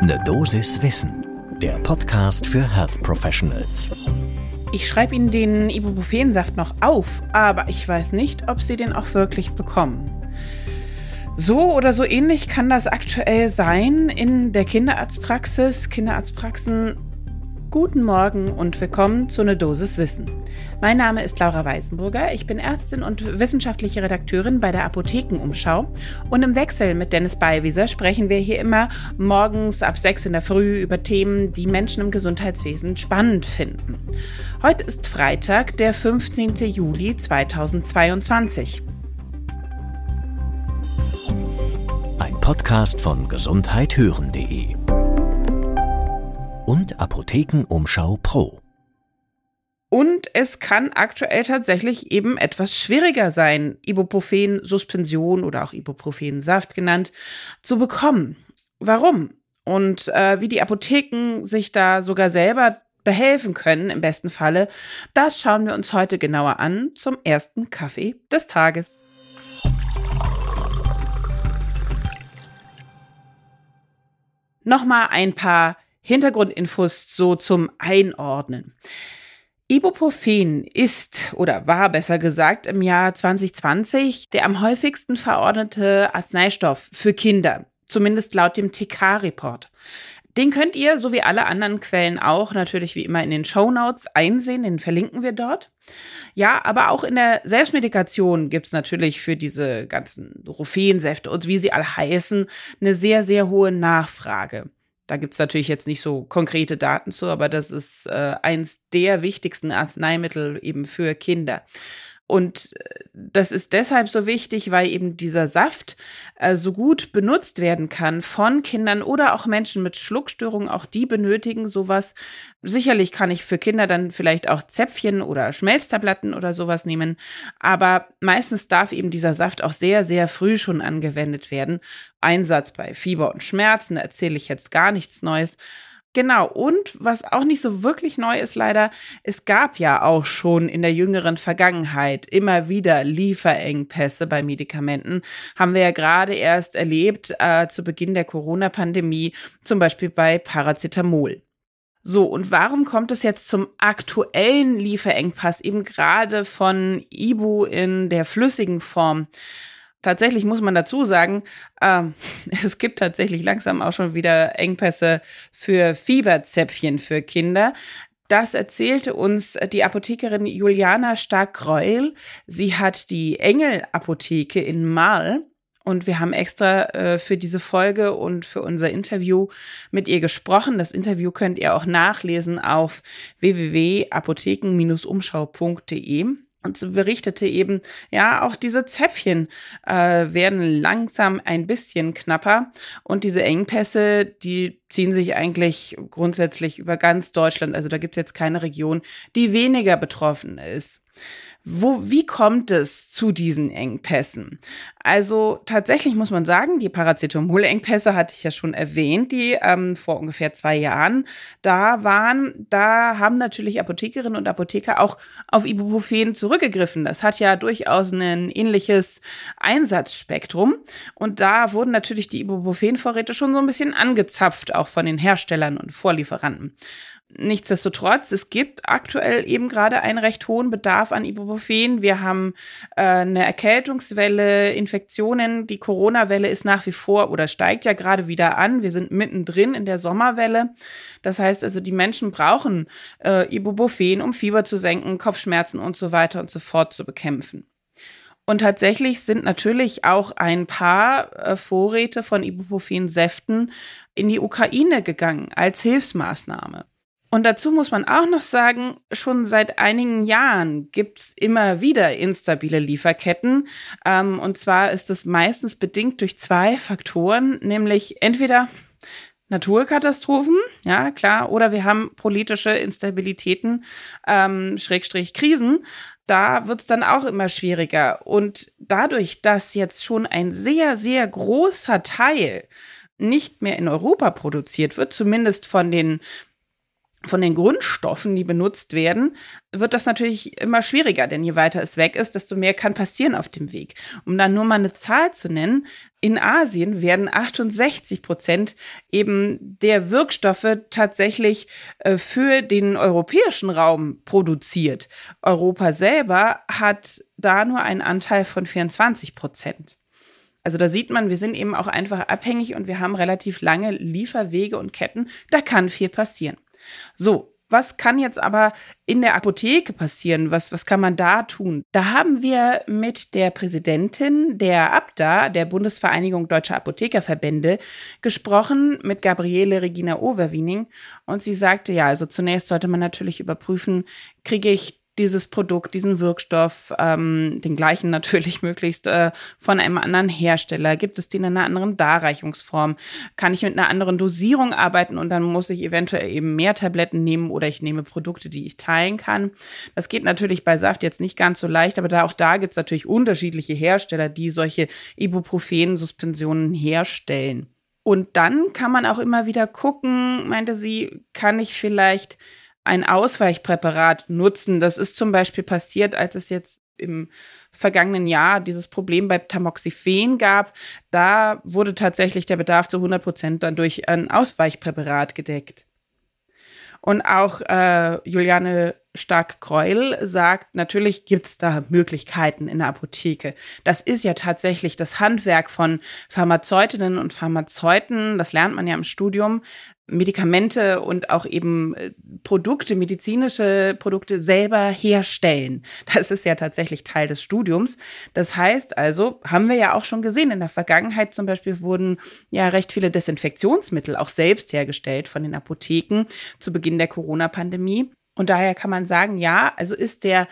Ne Dosis Wissen, der Podcast für Health Professionals. Ich schreibe Ihnen den Ibuprofensaft noch auf, aber ich weiß nicht, ob Sie den auch wirklich bekommen. So oder so ähnlich kann das aktuell sein in der Kinderarztpraxis. Kinderarztpraxen Guten Morgen und willkommen zu Ne Dosis Wissen. Mein Name ist Laura Weisenburger, ich bin Ärztin und wissenschaftliche Redakteurin bei der Apothekenumschau und im Wechsel mit Dennis Beiwieser sprechen wir hier immer morgens ab sechs in der Früh über Themen, die Menschen im Gesundheitswesen spannend finden. Heute ist Freitag, der 15. Juli 2022. Ein Podcast von gesundheithören.de und Apothekenumschau Pro. Und es kann aktuell tatsächlich eben etwas schwieriger sein, Ibuprofen-Suspension oder auch Ibuprofen-Saft genannt, zu bekommen. Warum? Und äh, wie die Apotheken sich da sogar selber behelfen können, im besten Falle, das schauen wir uns heute genauer an zum ersten Kaffee des Tages. Nochmal ein paar Hintergrundinfos so zum Einordnen. Ibuprofen ist oder war besser gesagt im Jahr 2020 der am häufigsten verordnete Arzneistoff für Kinder, zumindest laut dem TK-Report. Den könnt ihr, so wie alle anderen Quellen auch, natürlich wie immer in den Show Notes einsehen, den verlinken wir dort. Ja, aber auch in der Selbstmedikation gibt's natürlich für diese ganzen Rufensäfte und wie sie alle heißen, eine sehr, sehr hohe Nachfrage. Da gibt es natürlich jetzt nicht so konkrete Daten zu, aber das ist äh, eins der wichtigsten Arzneimittel eben für Kinder. Und äh, das ist deshalb so wichtig, weil eben dieser Saft äh, so gut benutzt werden kann von Kindern oder auch Menschen mit Schluckstörungen. Auch die benötigen sowas. Sicherlich kann ich für Kinder dann vielleicht auch Zäpfchen oder Schmelztabletten oder sowas nehmen. Aber meistens darf eben dieser Saft auch sehr, sehr früh schon angewendet werden. Einsatz bei Fieber und Schmerzen, erzähle ich jetzt gar nichts Neues. Genau, und was auch nicht so wirklich neu ist leider, es gab ja auch schon in der jüngeren Vergangenheit immer wieder Lieferengpässe bei Medikamenten. Haben wir ja gerade erst erlebt äh, zu Beginn der Corona-Pandemie, zum Beispiel bei Paracetamol. So, und warum kommt es jetzt zum aktuellen Lieferengpass eben gerade von Ibu in der flüssigen Form? Tatsächlich muss man dazu sagen, äh, es gibt tatsächlich langsam auch schon wieder Engpässe für Fieberzäpfchen für Kinder. Das erzählte uns die Apothekerin Juliana Stark-Greuel. Sie hat die Engel-Apotheke in Marl und wir haben extra äh, für diese Folge und für unser Interview mit ihr gesprochen. Das Interview könnt ihr auch nachlesen auf www.apotheken-umschau.de. Und berichtete eben, ja, auch diese Zäpfchen äh, werden langsam ein bisschen knapper und diese Engpässe, die ziehen sich eigentlich grundsätzlich über ganz Deutschland. Also da gibt es jetzt keine Region, die weniger betroffen ist. Wo, wie kommt es zu diesen Engpässen? Also tatsächlich muss man sagen, die Paracetamol-Engpässe hatte ich ja schon erwähnt, die ähm, vor ungefähr zwei Jahren da waren. Da haben natürlich Apothekerinnen und Apotheker auch auf Ibuprofen zurückgegriffen. Das hat ja durchaus ein ähnliches Einsatzspektrum. Und da wurden natürlich die Ibuprofen-Vorräte schon so ein bisschen angezapft, auch von den Herstellern und Vorlieferanten. Nichtsdestotrotz, es gibt aktuell eben gerade einen recht hohen Bedarf an Ibuprofen. Wir haben äh, eine Erkältungswelle, Infektionen. Die Corona-Welle ist nach wie vor oder steigt ja gerade wieder an. Wir sind mittendrin in der Sommerwelle. Das heißt also, die Menschen brauchen äh, Ibuprofen, um Fieber zu senken, Kopfschmerzen und so weiter und so fort zu bekämpfen. Und tatsächlich sind natürlich auch ein paar äh, Vorräte von Ibuprofen-Säften in die Ukraine gegangen als Hilfsmaßnahme. Und dazu muss man auch noch sagen, schon seit einigen Jahren gibt's immer wieder instabile Lieferketten. Ähm, und zwar ist es meistens bedingt durch zwei Faktoren, nämlich entweder Naturkatastrophen, ja klar, oder wir haben politische Instabilitäten, ähm, Schrägstrich Krisen. Da wird's dann auch immer schwieriger. Und dadurch, dass jetzt schon ein sehr, sehr großer Teil nicht mehr in Europa produziert wird, zumindest von den von den Grundstoffen, die benutzt werden, wird das natürlich immer schwieriger, denn je weiter es weg ist, desto mehr kann passieren auf dem Weg. Um dann nur mal eine Zahl zu nennen, in Asien werden 68 Prozent eben der Wirkstoffe tatsächlich äh, für den europäischen Raum produziert. Europa selber hat da nur einen Anteil von 24 Prozent. Also da sieht man, wir sind eben auch einfach abhängig und wir haben relativ lange Lieferwege und Ketten. Da kann viel passieren. So, was kann jetzt aber in der Apotheke passieren? Was, was kann man da tun? Da haben wir mit der Präsidentin der ABDA, der Bundesvereinigung Deutscher Apothekerverbände, gesprochen, mit Gabriele Regina Overwiening. Und sie sagte, ja, also zunächst sollte man natürlich überprüfen, kriege ich dieses Produkt, diesen Wirkstoff, ähm, den gleichen natürlich möglichst äh, von einem anderen Hersteller? Gibt es den in einer anderen Darreichungsform? Kann ich mit einer anderen Dosierung arbeiten und dann muss ich eventuell eben mehr Tabletten nehmen oder ich nehme Produkte, die ich teilen kann? Das geht natürlich bei Saft jetzt nicht ganz so leicht, aber da auch da gibt es natürlich unterschiedliche Hersteller, die solche Ibuprofen-Suspensionen herstellen. Und dann kann man auch immer wieder gucken, meinte sie, kann ich vielleicht ein Ausweichpräparat nutzen. Das ist zum Beispiel passiert, als es jetzt im vergangenen Jahr dieses Problem bei Tamoxifen gab. Da wurde tatsächlich der Bedarf zu 100 Prozent dann durch ein Ausweichpräparat gedeckt. Und auch äh, Juliane Stark-Kreul sagt, natürlich gibt es da Möglichkeiten in der Apotheke. Das ist ja tatsächlich das Handwerk von Pharmazeutinnen und Pharmazeuten. Das lernt man ja im Studium. Medikamente und auch eben äh, Produkte, medizinische Produkte selber herstellen. Das ist ja tatsächlich Teil des Studiums. Das heißt also, haben wir ja auch schon gesehen, in der Vergangenheit zum Beispiel wurden ja recht viele Desinfektionsmittel auch selbst hergestellt von den Apotheken zu Beginn der Corona-Pandemie. Und daher kann man sagen, ja, also ist der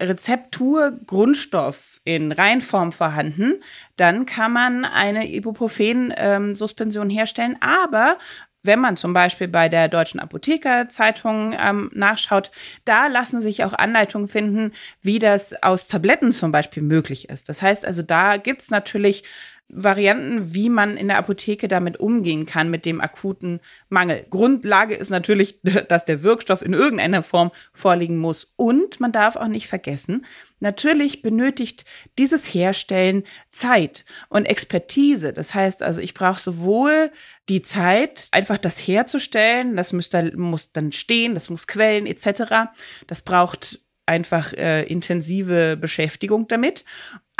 Rezeptur Grundstoff in Reinform vorhanden, dann kann man eine Ibuprofen-Suspension ähm, herstellen. Aber wenn man zum Beispiel bei der Deutschen Apothekerzeitung ähm, nachschaut, da lassen sich auch Anleitungen finden, wie das aus Tabletten zum Beispiel möglich ist. Das heißt also, da gibt es natürlich Varianten, wie man in der Apotheke damit umgehen kann mit dem akuten Mangel. Grundlage ist natürlich, dass der Wirkstoff in irgendeiner Form vorliegen muss. Und man darf auch nicht vergessen, natürlich benötigt dieses Herstellen Zeit und Expertise. Das heißt also, ich brauche sowohl die Zeit, einfach das herzustellen, das muss, muss dann stehen, das muss quellen etc. Das braucht einfach äh, intensive Beschäftigung damit.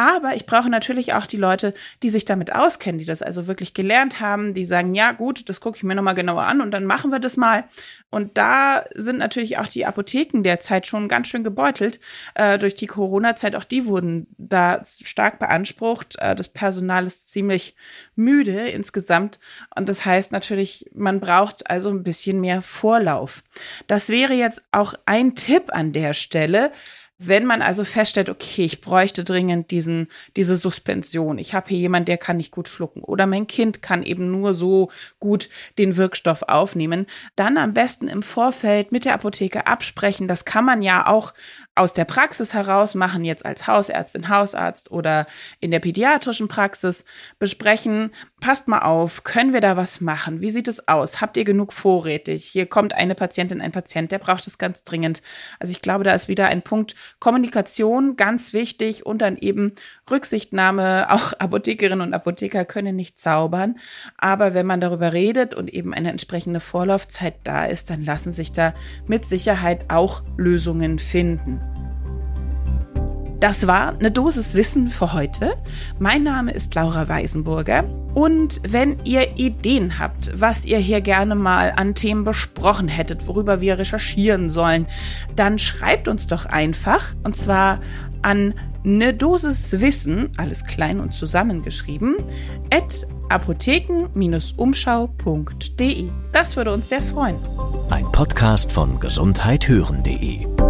Aber ich brauche natürlich auch die Leute, die sich damit auskennen, die das also wirklich gelernt haben, die sagen, ja gut, das gucke ich mir nochmal genauer an und dann machen wir das mal. Und da sind natürlich auch die Apotheken derzeit schon ganz schön gebeutelt äh, durch die Corona-Zeit. Auch die wurden da stark beansprucht. Äh, das Personal ist ziemlich müde insgesamt. Und das heißt natürlich, man braucht also ein bisschen mehr Vorlauf. Das wäre jetzt auch ein Tipp an der Stelle wenn man also feststellt, okay, ich bräuchte dringend diesen, diese Suspension, ich habe hier jemanden, der kann nicht gut schlucken. Oder mein Kind kann eben nur so gut den Wirkstoff aufnehmen, dann am besten im Vorfeld mit der Apotheke absprechen. Das kann man ja auch aus der Praxis heraus machen, jetzt als Hausärztin, Hausarzt oder in der pädiatrischen Praxis besprechen. Passt mal auf, können wir da was machen? Wie sieht es aus? Habt ihr genug vorrätig? Hier kommt eine Patientin, ein Patient, der braucht es ganz dringend. Also ich glaube, da ist wieder ein Punkt, Kommunikation ganz wichtig und dann eben Rücksichtnahme. Auch Apothekerinnen und Apotheker können nicht zaubern. Aber wenn man darüber redet und eben eine entsprechende Vorlaufzeit da ist, dann lassen sich da mit Sicherheit auch Lösungen finden. Das war eine Dosis Wissen für heute. Mein Name ist Laura Weisenburger. Und wenn ihr Ideen habt, was ihr hier gerne mal an Themen besprochen hättet, worüber wir recherchieren sollen, dann schreibt uns doch einfach. Und zwar an ne Dosis Wissen, alles klein und zusammengeschrieben, at apotheken-umschau.de. Das würde uns sehr freuen. Ein Podcast von gesundheithören.de